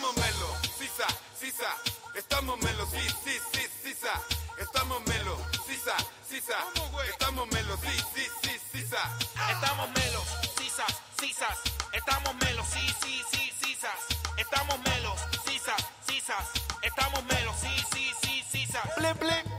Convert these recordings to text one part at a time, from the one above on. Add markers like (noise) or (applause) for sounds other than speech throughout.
Estamos melo, sisa, sisa. Estamos melo, sí, sí, sí, sisa. Estamos melo, sisa, sisa. Estamos melo, sí, sí, sí, sisa. Estamos melos, sisas, sisas. Estamos melos, sí, sí, sí, sisas. Estamos melos, sisas, sisas. Estamos melos, sí, sí, sí, sisas. Blip, blip.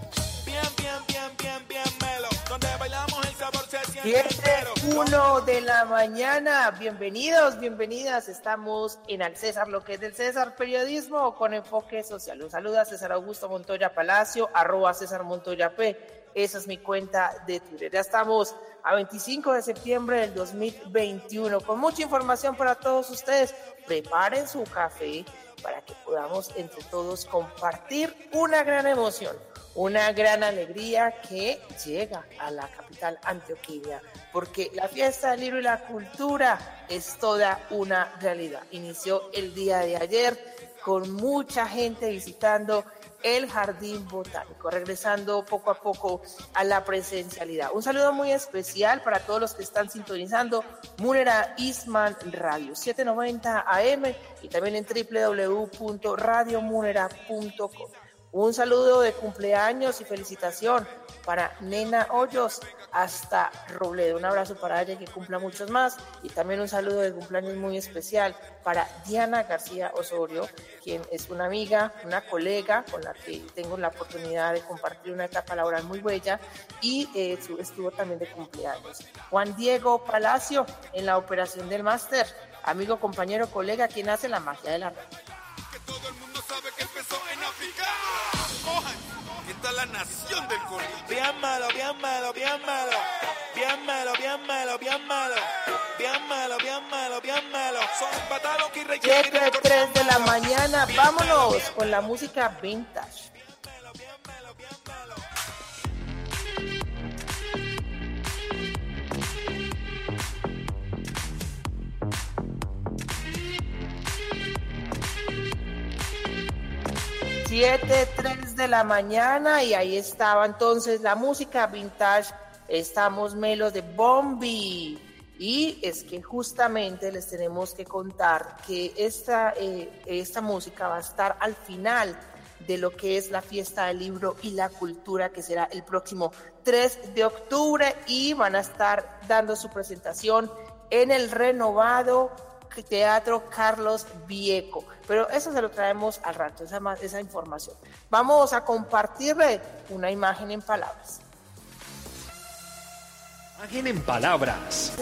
1 de la mañana. Bienvenidos, bienvenidas. Estamos en Al César, lo que es del César Periodismo con enfoque social. Un saludo a César Augusto Montoya Palacio, arroba César Montoya P. Esa es mi cuenta de Twitter. Ya estamos a 25 de septiembre del 2021 con mucha información para todos ustedes. Preparen su café para que podamos entre todos compartir una gran emoción, una gran alegría que llega a la capital antioqueña, porque la fiesta del libro y la cultura es toda una realidad. Inició el día de ayer con mucha gente visitando el Jardín Botánico, regresando poco a poco a la presencialidad. Un saludo muy especial para todos los que están sintonizando Munera Isman Radio 790 AM y también en www.radiomunera.com. Un saludo de cumpleaños y felicitación para Nena Hoyos hasta Robledo. Un abrazo para ella que cumpla muchos más y también un saludo de cumpleaños muy especial para Diana García Osorio, quien es una amiga, una colega con la que tengo la oportunidad de compartir una etapa laboral muy bella y eh, estuvo también de cumpleaños. Juan Diego Palacio en la operación del máster, amigo, compañero, colega, quien hace la magia de la radio. Malo, bien malo, bien malo. Bien malo, bien malo, bien malo. Bien malo, bien malo, bien malo. Son patalos que rellenan. 7, 3 de la mañana, vámonos con la música vintage. Siete, tres de la mañana y ahí estaba entonces la música vintage. Estamos melos de Bombi. Y es que justamente les tenemos que contar que esta, eh, esta música va a estar al final de lo que es la fiesta del libro y la cultura, que será el próximo 3 de octubre, y van a estar dando su presentación en el renovado Teatro Carlos Vieco. Pero eso se lo traemos al rato, esa, esa información. Vamos a compartirle una imagen en palabras. Imagen en palabras.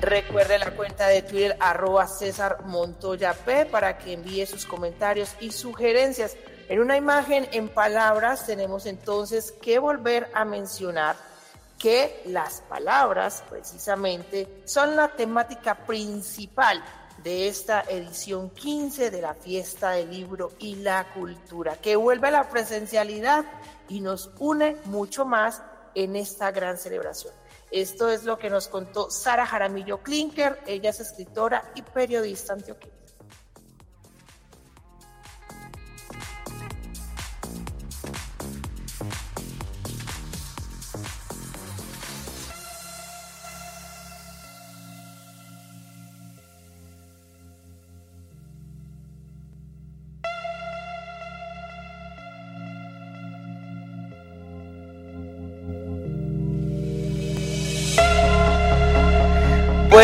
Recuerde la cuenta de Twitter arroba César Montoya P para que envíe sus comentarios y sugerencias. En una imagen en palabras tenemos entonces que volver a mencionar que las palabras precisamente son la temática principal de esta edición 15 de la fiesta del libro y la cultura, que vuelve a la presencialidad y nos une mucho más en esta gran celebración. Esto es lo que nos contó Sara Jaramillo Klinker, ella es escritora y periodista antioqueña.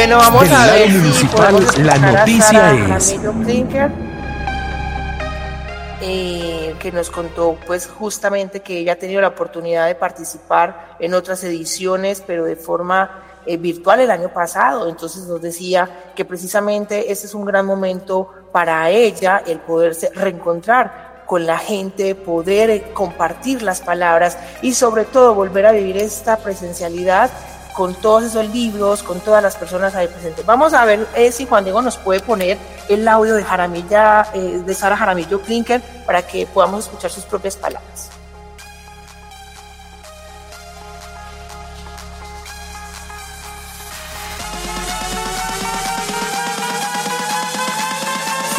Bueno, vamos a ver municipal, la noticia es... Eh, que nos contó pues justamente que ella ha tenido la oportunidad de participar en otras ediciones, pero de forma eh, virtual el año pasado. Entonces nos decía que precisamente este es un gran momento para ella, el poderse reencontrar con la gente, poder compartir las palabras y sobre todo volver a vivir esta presencialidad con todos esos libros, con todas las personas ahí presentes. Vamos a ver eh, si Juan Diego nos puede poner el audio de Jaramilla, eh, de Sara Jaramillo Klinker, para que podamos escuchar sus propias palabras.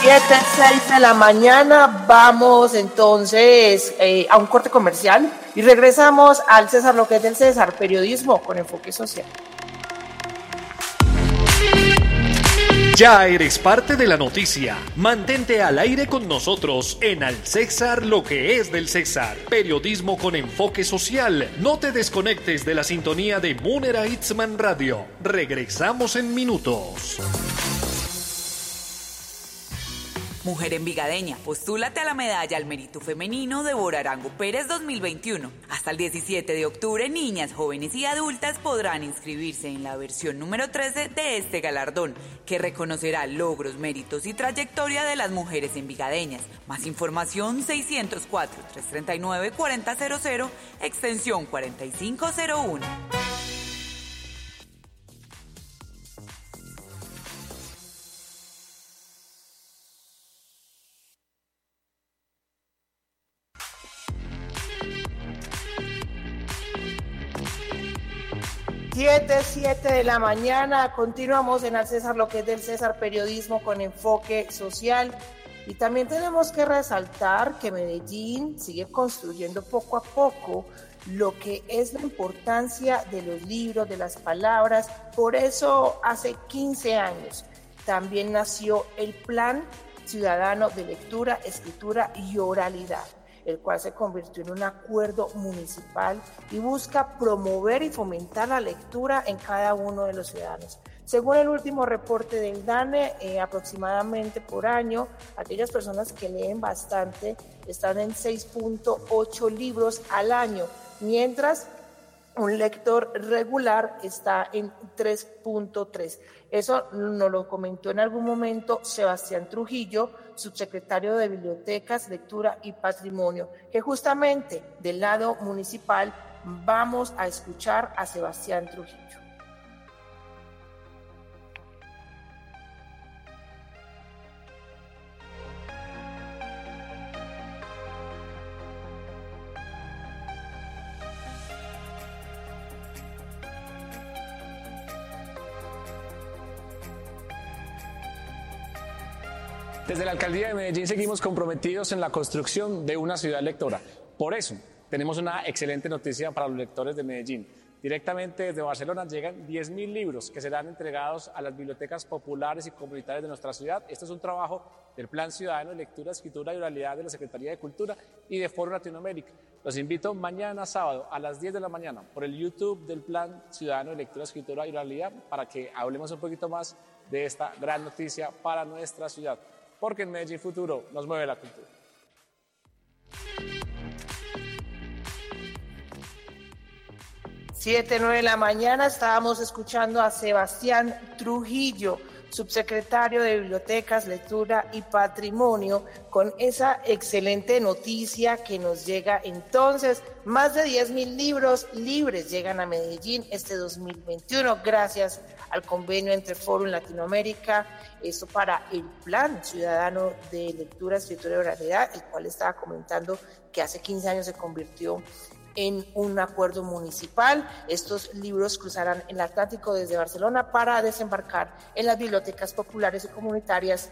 Siete, seis de la mañana, vamos entonces eh, a un corte comercial y regresamos al César lo que es del César, periodismo con enfoque social. Ya eres parte de la noticia. Mantente al aire con nosotros en Al César lo que es del César. Periodismo con enfoque social. No te desconectes de la sintonía de Munera Itzman Radio. Regresamos en minutos. Mujer envigadeña, postúlate a la medalla al mérito femenino de Borarango Pérez 2021. Hasta el 17 de octubre, niñas, jóvenes y adultas podrán inscribirse en la versión número 13 de este galardón, que reconocerá logros, méritos y trayectoria de las mujeres envigadeñas. Más información 604-339-4000, extensión 4501. 7, 7 de la mañana. Continuamos en Al César, lo que es del César Periodismo con enfoque social. Y también tenemos que resaltar que Medellín sigue construyendo poco a poco lo que es la importancia de los libros, de las palabras. Por eso hace 15 años también nació el Plan Ciudadano de Lectura, Escritura y Oralidad el cual se convirtió en un acuerdo municipal y busca promover y fomentar la lectura en cada uno de los ciudadanos. Según el último reporte del DANE, eh, aproximadamente por año, aquellas personas que leen bastante están en 6.8 libros al año, mientras un lector regular está en 3.3. Eso nos lo comentó en algún momento Sebastián Trujillo, subsecretario de Bibliotecas, Lectura y Patrimonio, que justamente del lado municipal vamos a escuchar a Sebastián Trujillo. Desde la Alcaldía de Medellín seguimos comprometidos en la construcción de una ciudad lectora. Por eso, tenemos una excelente noticia para los lectores de Medellín. Directamente desde Barcelona llegan 10.000 libros que serán entregados a las bibliotecas populares y comunitarias de nuestra ciudad. Este es un trabajo del Plan Ciudadano de Lectura, Escritura y Oralidad de la Secretaría de Cultura y de Foro Latinoamérica. Los invito mañana sábado a las 10 de la mañana por el YouTube del Plan Ciudadano de Lectura, Escritura y Oralidad para que hablemos un poquito más de esta gran noticia para nuestra ciudad porque en Medellín Futuro nos mueve la cultura. Siete, nueve de la mañana estábamos escuchando a Sebastián Trujillo, subsecretario de Bibliotecas, Lectura y Patrimonio, con esa excelente noticia que nos llega entonces. Más de 10 mil libros libres llegan a Medellín este 2021 gracias al convenio entre Fórum Latinoamérica, esto para el Plan Ciudadano de Lectura, Escritura y Oralidad, el cual estaba comentando que hace 15 años se convirtió en un acuerdo municipal. Estos libros cruzarán el Atlántico desde Barcelona para desembarcar en las bibliotecas populares y comunitarias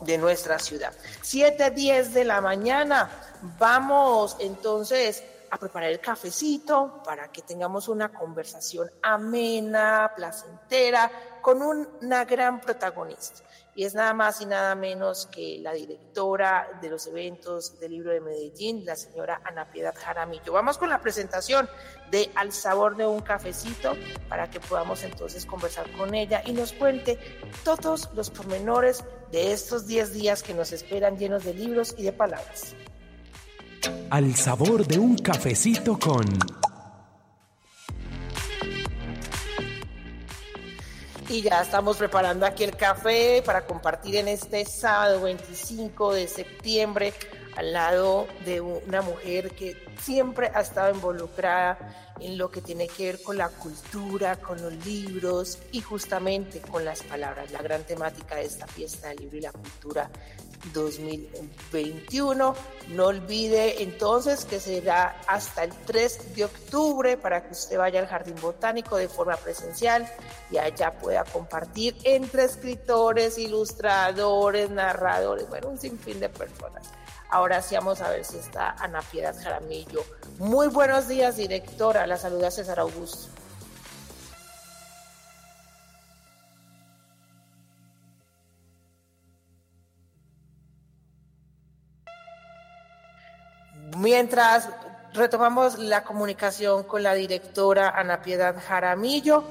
de nuestra ciudad. 7.10 de la mañana. Vamos entonces a preparar el cafecito para que tengamos una conversación amena, placentera, con una gran protagonista. y es nada más y nada menos que la directora de los eventos del libro de Medellín, la señora Ana Piedad Jaramillo. Vamos con la presentación de Al sabor de un cafecito para que podamos entonces conversar con ella y nos cuente todos los pormenores de estos 10 días que nos esperan llenos de libros y de palabras. Al sabor de un cafecito con Y ya estamos preparando aquí el café para compartir en este sábado 25 de septiembre al lado de una mujer que siempre ha estado involucrada en lo que tiene que ver con la cultura, con los libros y justamente con las palabras. La gran temática de esta fiesta del libro y la cultura 2021. No olvide entonces que será hasta el 3 de octubre para que usted vaya al Jardín Botánico de forma presencial y allá pueda compartir entre escritores, ilustradores, narradores, bueno, un sinfín de personas. Ahora sí vamos a ver si está Ana Piedad Jaramillo. Muy buenos días, directora. La saluda César Augusto. Mientras retomamos la comunicación con la directora Ana Piedad Jaramillo,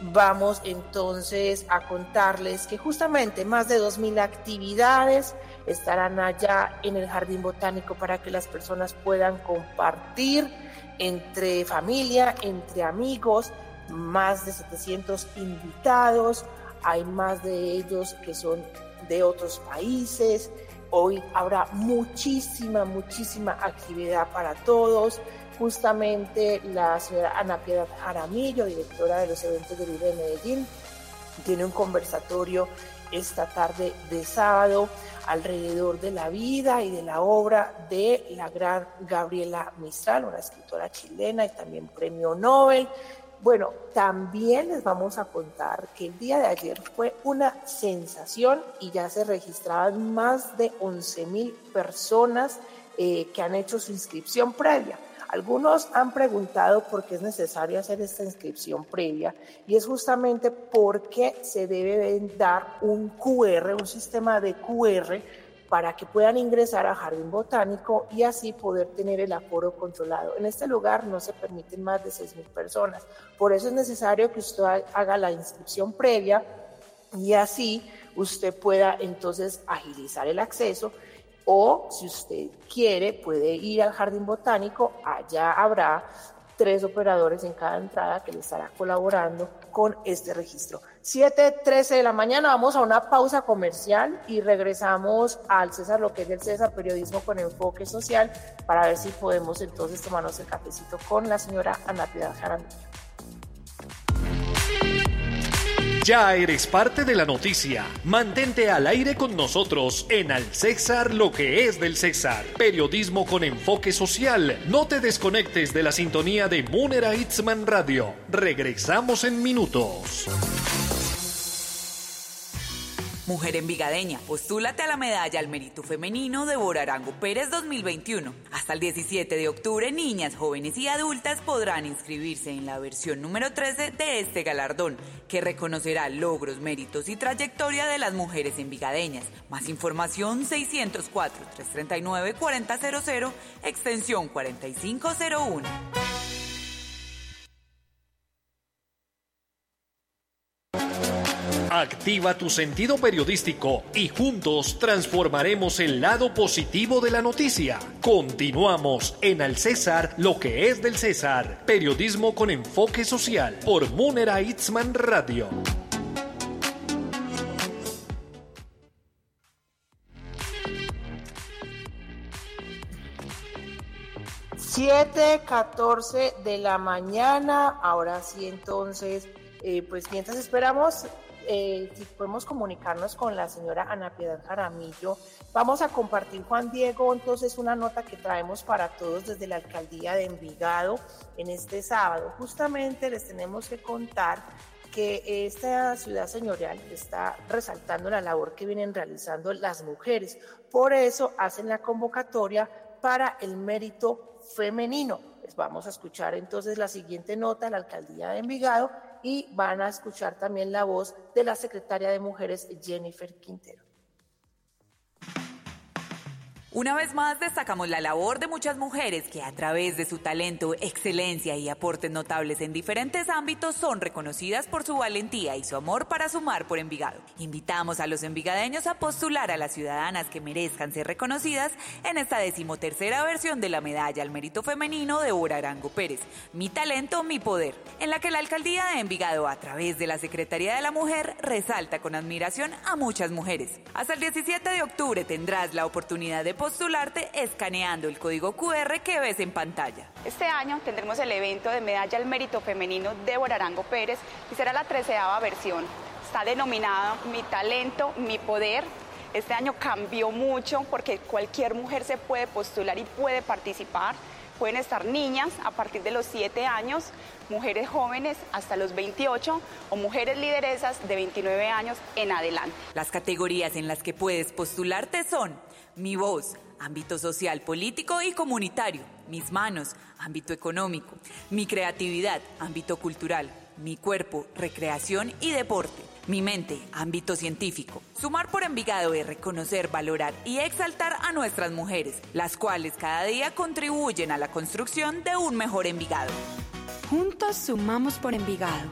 vamos entonces a contarles que justamente más de 2.000 actividades estarán allá en el Jardín Botánico para que las personas puedan compartir entre familia, entre amigos, más de 700 invitados, hay más de ellos que son de otros países, Hoy habrá muchísima, muchísima actividad para todos. Justamente la señora Ana Piedad Jaramillo, directora de los eventos del Libre de Medellín, tiene un conversatorio esta tarde de sábado alrededor de la vida y de la obra de la gran Gabriela Mistral, una escritora chilena y también premio Nobel. Bueno, también les vamos a contar que el día de ayer fue una sensación y ya se registraban más de 11 mil personas eh, que han hecho su inscripción previa. Algunos han preguntado por qué es necesario hacer esta inscripción previa y es justamente porque se debe dar un QR, un sistema de QR para que puedan ingresar a Jardín Botánico y así poder tener el aforo controlado. En este lugar no se permiten más de 6.000 personas, por eso es necesario que usted haga la inscripción previa y así usted pueda entonces agilizar el acceso o si usted quiere puede ir al Jardín Botánico, allá habrá tres operadores en cada entrada que le estará colaborando con este registro. 7.13 de la mañana, vamos a una pausa comercial y regresamos al César, lo que es el César Periodismo con Enfoque Social, para ver si podemos entonces tomarnos el cafecito con la señora Ana Piedad Jaramillo. Ya eres parte de la noticia. Mantente al aire con nosotros en Al César lo que es del César. Periodismo con enfoque social. No te desconectes de la sintonía de Munera Itzman Radio. Regresamos en minutos. Mujer Envigadeña, postúlate a la medalla al mérito femenino de Borarango Pérez 2021. Hasta el 17 de octubre, niñas, jóvenes y adultas podrán inscribirse en la versión número 13 de este galardón, que reconocerá logros, méritos y trayectoria de las mujeres envigadeñas. Más información 604-339-4000, extensión 4501. Activa tu sentido periodístico y juntos transformaremos el lado positivo de la noticia. Continuamos en Al César, lo que es del César. Periodismo con enfoque social por Munera Itzman Radio. Siete, catorce de la mañana. Ahora sí, entonces, eh, pues mientras esperamos eh, si podemos comunicarnos con la señora Ana Piedad Jaramillo. Vamos a compartir, Juan Diego, entonces una nota que traemos para todos desde la alcaldía de Envigado en este sábado. Justamente les tenemos que contar que esta ciudad señorial está resaltando la labor que vienen realizando las mujeres. Por eso hacen la convocatoria para el mérito femenino. Les vamos a escuchar entonces la siguiente nota, la alcaldía de Envigado, y van a escuchar también la voz de la secretaria de Mujeres, Jennifer Quintero. Una vez más destacamos la labor de muchas mujeres que a través de su talento, excelencia y aportes notables en diferentes ámbitos son reconocidas por su valentía y su amor para sumar por Envigado. Invitamos a los envigadeños a postular a las ciudadanas que merezcan ser reconocidas en esta decimotercera versión de la medalla al mérito femenino de Ora Arango Pérez, Mi talento, mi poder, en la que la alcaldía de Envigado a través de la Secretaría de la Mujer resalta con admiración a muchas mujeres. Hasta el 17 de octubre tendrás la oportunidad de postularte escaneando el código QR que ves en pantalla. Este año tendremos el evento de Medalla al Mérito Femenino Débora Arango Pérez y será la treceava versión. Está denominado Mi Talento, Mi Poder. Este año cambió mucho porque cualquier mujer se puede postular y puede participar. Pueden estar niñas a partir de los 7 años, mujeres jóvenes hasta los 28 o mujeres lideresas de 29 años en adelante. Las categorías en las que puedes postularte son mi voz, ámbito social, político y comunitario. Mis manos, ámbito económico. Mi creatividad, ámbito cultural. Mi cuerpo, recreación y deporte. Mi mente, ámbito científico. Sumar por Envigado es reconocer, valorar y exaltar a nuestras mujeres, las cuales cada día contribuyen a la construcción de un mejor Envigado. Juntos sumamos por Envigado.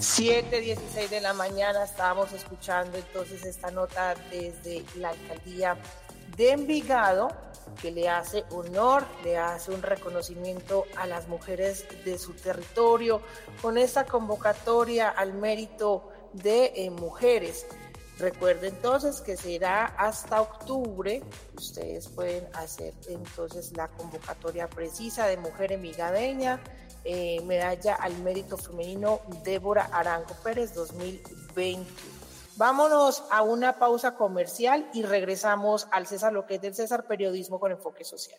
7.16 de la mañana estábamos escuchando entonces esta nota desde la alcaldía de Envigado que le hace honor, le hace un reconocimiento a las mujeres de su territorio con esta convocatoria al mérito de eh, mujeres. Recuerden entonces que será hasta octubre. Ustedes pueden hacer entonces la convocatoria precisa de mujer envigadeña eh, medalla al mérito femenino Débora Arango Pérez 2020. Vámonos a una pausa comercial y regresamos al César, lo que es del César Periodismo con enfoque social.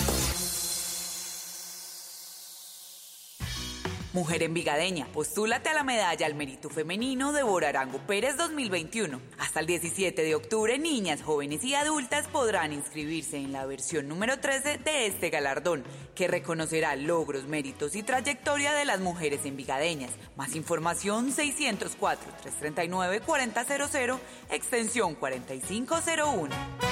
Mujer envigadeña, postúlate a la medalla al mérito femenino de Borarango Pérez 2021. Hasta el 17 de octubre, niñas, jóvenes y adultas podrán inscribirse en la versión número 13 de este galardón, que reconocerá logros, méritos y trayectoria de las mujeres envigadeñas. Más información 604-339-4000, extensión 4501.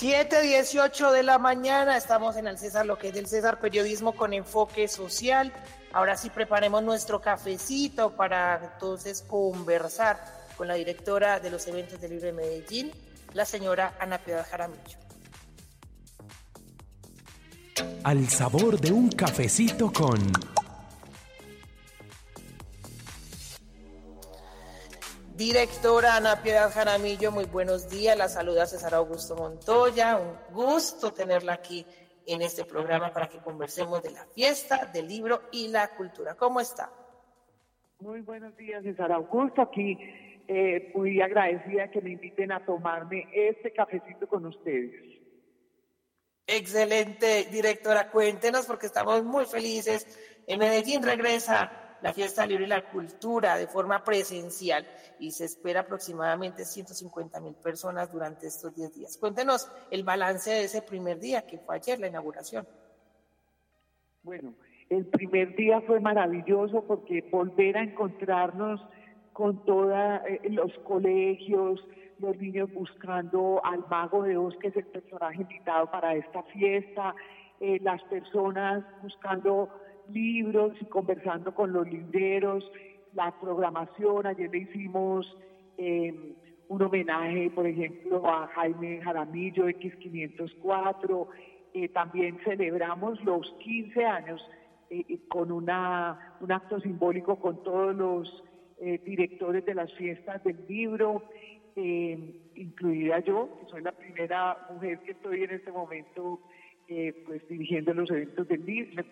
7.18 de la mañana, estamos en el César, lo que es del César Periodismo con enfoque social. Ahora sí preparemos nuestro cafecito para entonces conversar con la directora de los eventos de Libre Medellín, la señora Ana Piedad Jaramillo. Al sabor de un cafecito con... Directora Ana Piedad Jaramillo, muy buenos días. La saluda César Augusto Montoya. Un gusto tenerla aquí en este programa para que conversemos de la fiesta, del libro y la cultura. ¿Cómo está? Muy buenos días, César Augusto. Aquí eh, muy agradecida que me inviten a tomarme este cafecito con ustedes. Excelente, directora. Cuéntenos porque estamos muy felices. En Medellín regresa la fiesta libre y la cultura de forma presencial y se espera aproximadamente 150 mil personas durante estos 10 días. Cuéntenos el balance de ese primer día, que fue ayer la inauguración. Bueno, el primer día fue maravilloso porque volver a encontrarnos con todos eh, los colegios, los niños buscando al mago de Oz, que es el personaje invitado para esta fiesta, eh, las personas buscando libros y conversando con los libreros, la programación, ayer le hicimos em, un homenaje, por ejemplo, a Jaime Jaramillo, X504, eh, también celebramos los 15 años eh, eh, con una, un acto simbólico con todos los directores de las fiestas del libro, incluida yo, que soy la primera mujer que estoy en este momento eh, pues dirigiendo los eventos del libro.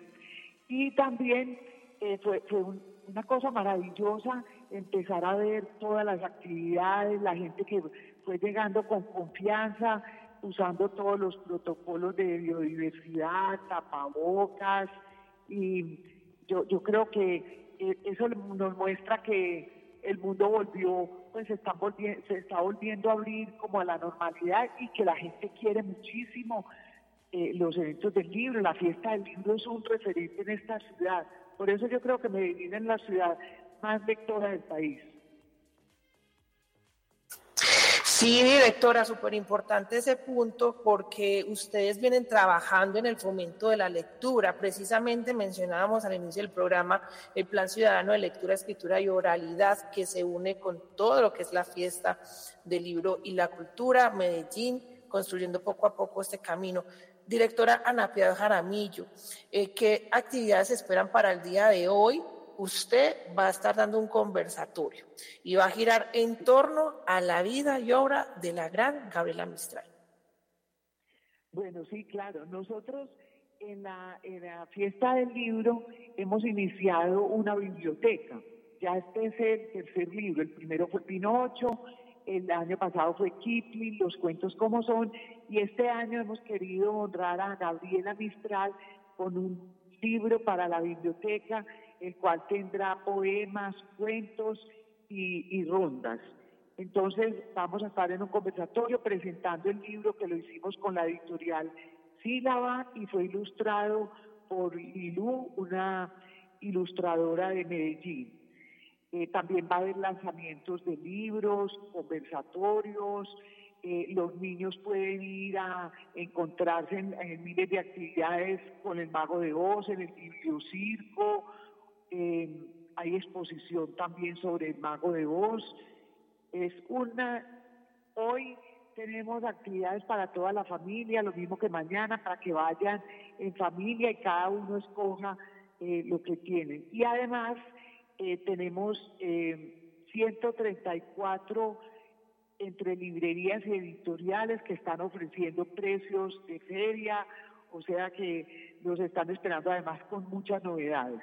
Y también eh, fue, fue una cosa maravillosa empezar a ver todas las actividades, la gente que fue llegando con confianza, usando todos los protocolos de biodiversidad, tapabocas, y yo, yo creo que eh, eso nos muestra que el mundo volvió, pues se está, volviendo, se está volviendo a abrir como a la normalidad y que la gente quiere muchísimo eh, los eventos del libro, la fiesta del libro es un referente en esta ciudad. Por eso yo creo que Medellín es la ciudad más lectora del país. Sí, directora, súper importante ese punto porque ustedes vienen trabajando en el fomento de la lectura. Precisamente mencionábamos al inicio del programa el Plan Ciudadano de Lectura, Escritura y Oralidad que se une con todo lo que es la fiesta del libro y la cultura, Medellín, construyendo poco a poco este camino. Directora Ana Piedad Jaramillo, eh, ¿qué actividades esperan para el día de hoy? usted va a estar dando un conversatorio y va a girar en torno a la vida y obra de la gran Gabriela Mistral. Bueno, sí, claro. Nosotros en la, fiesta del libro hemos iniciado una biblioteca. Ya este es el tercer libro. El primero fue Pinocho, el año pasado fue Kipling, Los cuentos como son, y este año hemos querido honrar a Gabriela Mistral con un libro para la biblioteca el cual tendrá poemas, cuentos y, rondas. Entonces vamos a estar en un conversatorio presentando el libro que lo hicimos con la editorial Sílaba y fue ilustrado por Lilú, una ilustradora de Medellín. Eh, también va a haber lanzamientos de libros, conversatorios, eh, los niños pueden ir a encontrarse en, miles de actividades con el Mago de Oz, en el bibliocirco, eh, hay exposición también sobre el mago de voz. Es una, hoy tenemos actividades para toda la familia, lo mismo que mañana, para que vayan en familia y cada uno escoja eh, lo que tienen. Y además eh, tenemos 134 entre librerías y editoriales que están ofreciendo precios de feria, o sea que nos están esperando además con muchas novedades.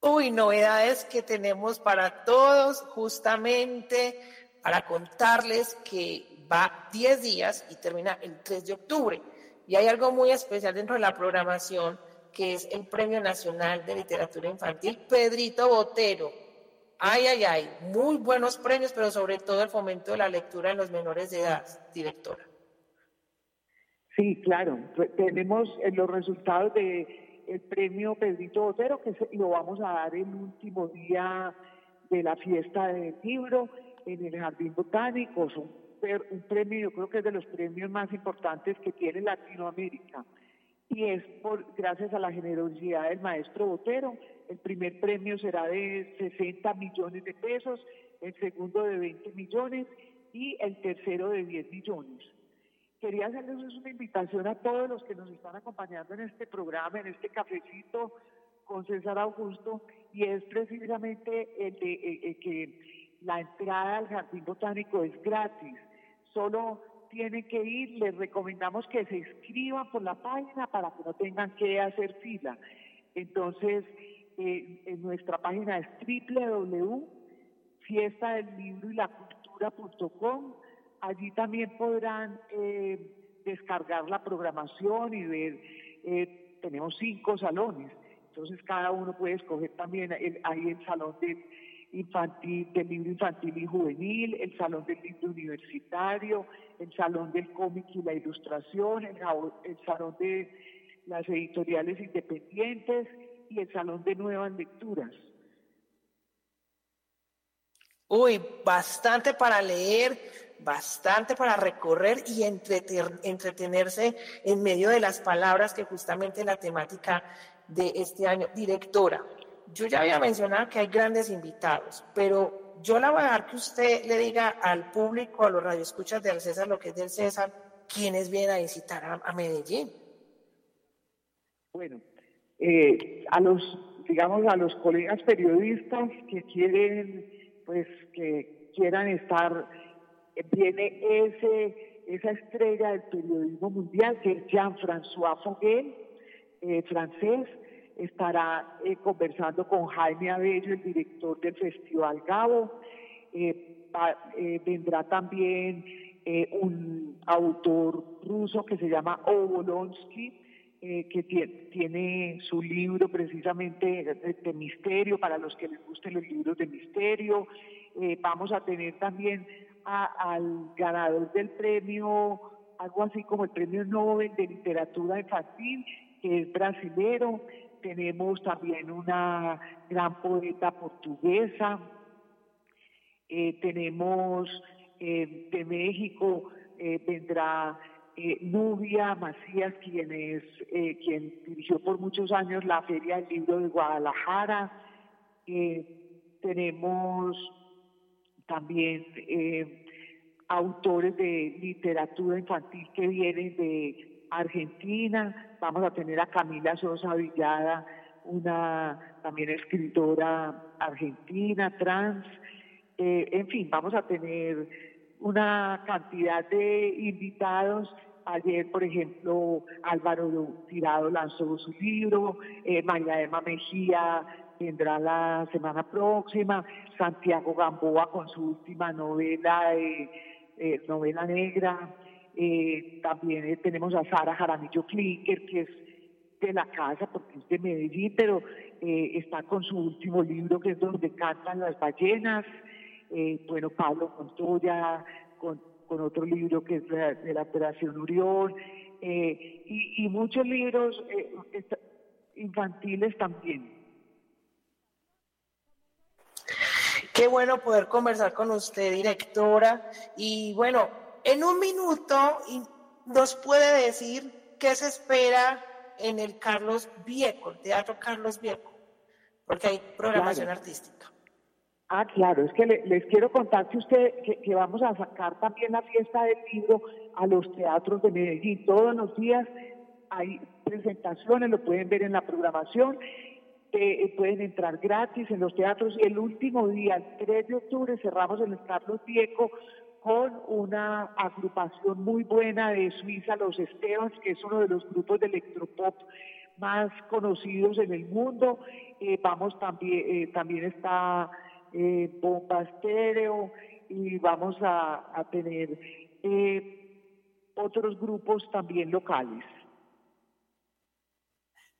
Uy, novedades que tenemos para todos, justamente para contarles que va 10 días y termina el 3 de octubre. Y hay algo muy especial dentro de la programación, que es el Premio Nacional de Literatura Infantil Pedrito Botero. Ay, ay, ay, muy buenos premios, pero sobre todo el fomento de la lectura en los menores de edad, directora. Sí, claro. Tenemos eh, los resultados de el premio Pedrito Botero, que lo vamos a dar el último día de la fiesta del libro en el Jardín Botánico. Es un, premio, yo creo que es de los premios más importantes que tiene Latinoamérica. Y es por gracias a la generosidad del maestro Botero. El primer premio será de 60 millones de pesos, el segundo de 20 millones y el tercero de 10 millones quería hacerles una invitación a todos los que nos están acompañando en este programa, en este cafecito con César Augusto, y es precisamente el de que la entrada al jardín botánico es gratis. Solo tienen que ir, les recomendamos que se inscriban por la página para que no tengan que hacer fila. Entonces, eh, nuestra página es www.fiestadelibroylacultura.com Allí también podrán eh, descargar la programación y ver, eh, tenemos cinco salones, entonces cada uno puede escoger también, el, hay el salón del infantil, del libro infantil y juvenil, el salón del libro universitario, el salón del cómic y la ilustración, el, el salón de las editoriales independientes y el salón de nuevas lecturas. Uy, bastante para leer, bastante para recorrer y entretenerse en medio de las palabras que justamente la temática de este año. Directora, yo ya había mencionado que hay grandes invitados, pero yo la voy a dejar que usted le diga al público, a los radioescuchas del César, lo que es del César, quiénes vienen a visitar a, Medellín. Bueno, eh, a los, digamos, a los colegas periodistas que quieren, pues, que quieran estar viene ese esa estrella del periodismo mundial, que es Jean-François Foguel, eh, francés, estará eh, conversando con Jaime Abello, el director del Festival Gabo. vendrá también un autor ruso que se llama Obolonsky, que tiene, su libro precisamente de, misterio, para los que les gusten los libros de misterio. vamos a tener también al ganador del premio, algo así como el premio Nobel de Literatura Infantil, que es brasilero. Tenemos también una gran poeta portuguesa. Eh, tenemos eh, de México, eh, vendrá Nubia Macías, quien, es, quien dirigió por muchos años la Feria del Libro de Guadalajara. tenemos también autores de literatura infantil que vienen de Argentina. Vamos a tener a Camila Sosa Villada, una también escritora argentina, trans. Eh, en fin, vamos a tener una cantidad de invitados. Ayer, por ejemplo, Álvaro Tirado lanzó su libro, eh, María Emma Mejía vendrá la semana próxima, Santiago Gamboa con su última novela, eh, novela negra, eh, también eh, tenemos a Sara Jaramillo Klinker, que es de la casa porque es de Medellín, pero está con su último libro que es donde cantan las ballenas, bueno, Pablo Montoya con, con otro libro que es de, la Operación Urión, y, y, muchos libros infantiles también. Qué bueno poder conversar con usted, directora. Y bueno, en un minuto nos puede decir qué se espera en el Carlos Vieco, el Teatro Carlos Vieco, porque hay programación artística. Ah, claro, es que les quiero contar que usted que, vamos a sacar también la fiesta del libro a los teatros de Medellín. Todos los días hay presentaciones, lo pueden ver en la programación eh, pueden entrar gratis en los teatros y el último día, el 3 de octubre, cerramos en el Carlos Vieco con una agrupación muy buena de Suiza, Los Estebans, que es uno de los grupos de electropop más conocidos en el mundo. Eh, vamos también, eh, también está Bomba Estéreo y vamos a, a tener otros grupos también locales.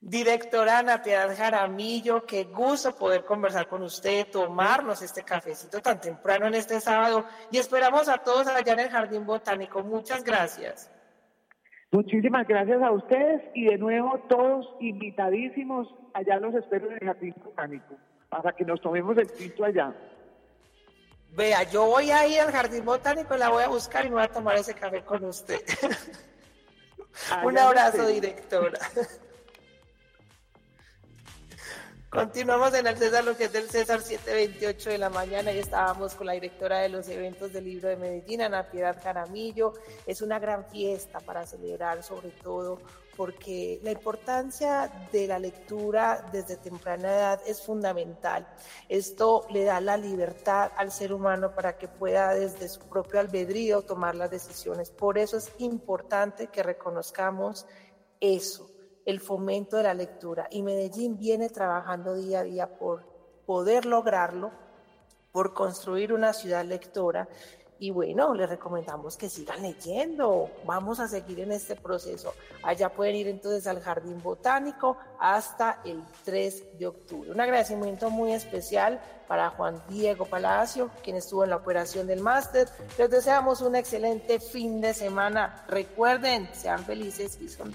Directora Ana Piedad Jaramillo, qué gusto poder conversar con usted, tomarnos este cafecito tan temprano en este sábado y esperamos a todos allá en el Jardín Botánico. Muchas gracias. Muchísimas gracias a ustedes y de nuevo todos invitadísimos. Allá los espero en el Jardín Botánico para que nos tomemos el tinto allá. Vea, yo voy a ir al Jardín Botánico, la voy a buscar y me voy a tomar ese café con usted. (laughs) Un abrazo, directora. (laughs) Continuamos en el César, lo que es del César 728 de la mañana y estábamos con la directora de los eventos del libro de Medellín, Ana Piedad Jaramillo. Es una gran fiesta para celebrar sobre todo porque la importancia de la lectura desde temprana edad es fundamental. Esto le da la libertad al ser humano para que pueda desde su propio albedrío tomar las decisiones. Por eso es importante que reconozcamos eso el fomento de la lectura. Y Medellín viene trabajando día a día por poder lograrlo, por construir una ciudad lectora. Y bueno, les recomendamos que sigan leyendo. Vamos a seguir en este proceso. Allá pueden ir entonces al Jardín Botánico hasta el 3 de octubre. Un agradecimiento muy especial para Juan Diego Palacio, quien estuvo en la operación del máster. Les deseamos un excelente fin de semana. Recuerden, sean felices y son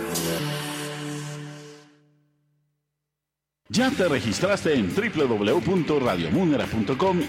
¿Ya te registraste en www.radiomunera.com y